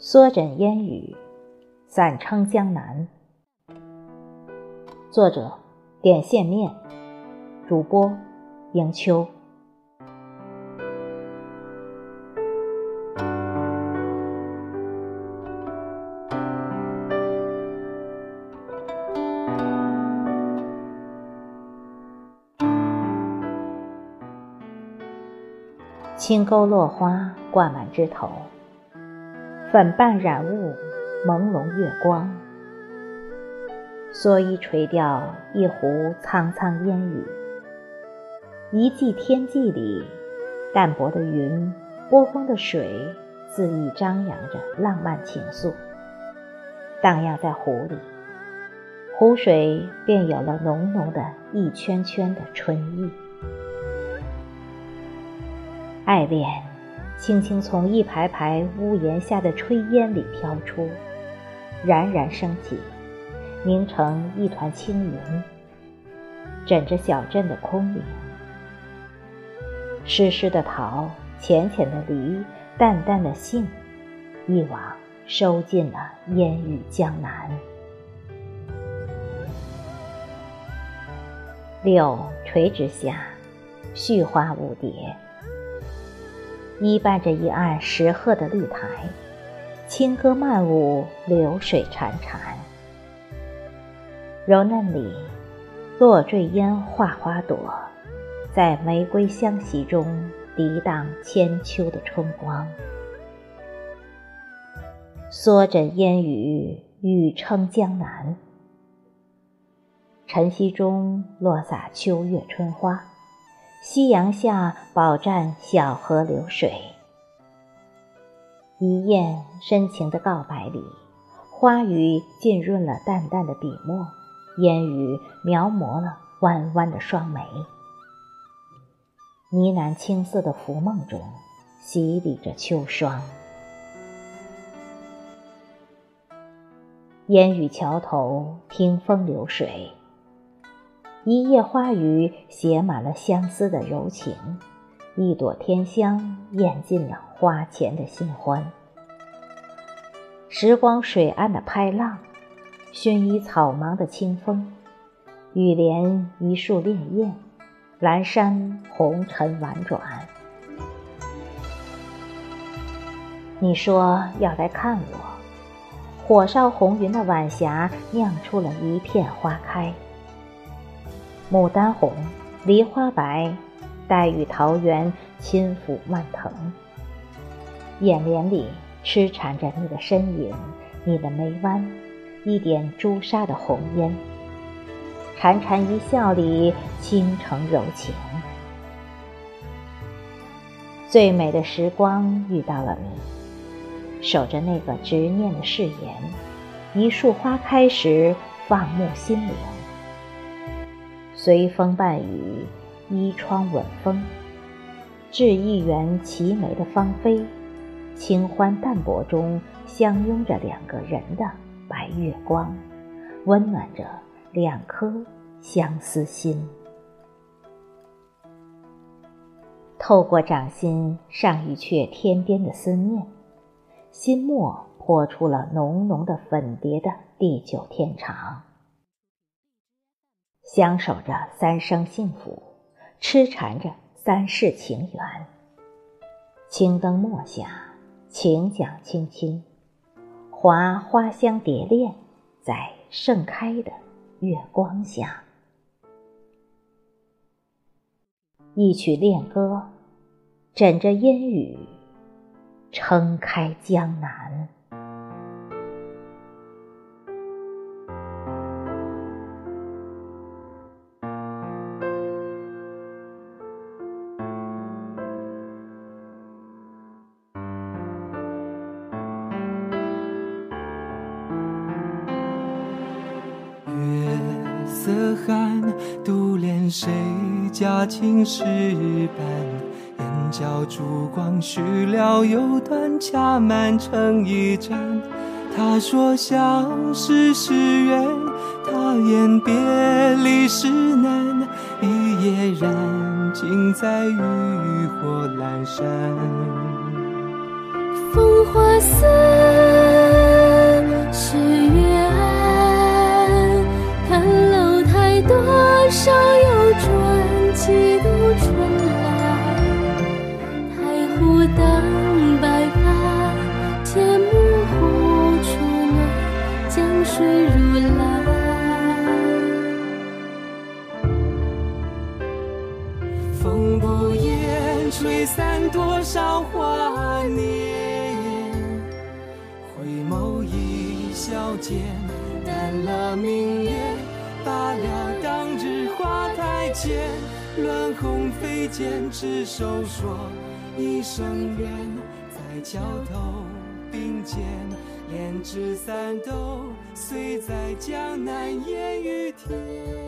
缩枕烟雨，散称江南。作者：点线面，主播：迎秋。青沟落花挂满枝头，粉瓣染雾朦胧月光。蓑衣垂钓一湖苍苍烟雨，一季天际里，淡薄的云，波光的水，恣意张扬着浪漫情愫，荡漾在湖里，湖水便有了浓浓的一圈圈的春意。爱恋，轻轻从一排排屋檐下的炊烟里飘出，冉冉升起，凝成一团青云，枕着小镇的空灵。湿湿的桃，浅浅的梨，淡淡的杏，一网收进了烟雨江南。柳垂直下，絮花舞蝶。依伴着一岸石鹤的绿苔，轻歌曼舞，流水潺潺。柔嫩里，落坠烟画花朵，在玫瑰香袭中涤荡千秋的春光。缩枕烟雨，雨称江南。晨曦中落洒秋月春花。夕阳下，饱蘸小河流水。一雁深情的告白里，花语浸润了淡淡的笔墨，烟雨描摹了弯弯的双眉。呢喃青涩的浮梦中，洗礼着秋霜。烟雨桥头，听风流水。一夜花雨写满了相思的柔情，一朵天香咽尽了花前的新欢。时光水岸的拍浪，薰衣草芒的清风，雨帘一树潋滟，阑珊红尘婉转。你说要来看我，火烧红云的晚霞酿出了一片花开。牡丹红，梨花白，黛玉桃源，轻抚蔓藤。眼帘里痴缠着你的身影，你的眉弯，一点朱砂的红烟。潺潺一笑里，倾城柔情。最美的时光遇到了你，守着那个执念的誓言。一树花开时，放牧心灵。随风伴雨，依窗吻风，致一园齐眉的芳菲，清欢淡泊中相拥着两个人的白月光，温暖着两颗相思心。透过掌心上一阙天边的思念，心墨泼出了浓浓的粉蝶的地久天长。相守着三生幸福，痴缠着三世情缘。青灯墨下，情讲轻轻，华花香蝶恋，在盛开的月光下。一曲恋歌，枕着烟雨，撑开江南。独怜谁家青石板？眼角烛光虚了又断，恰满成一盏。他说相识是缘，他言别离是难。一夜燃尽在渔火阑珊，吹散多少华年。回眸一笑间，淡了明月，罢了当日花太浅。乱红飞剑，执手说一生缘，在桥头并肩，连纸伞都碎在江南烟雨天。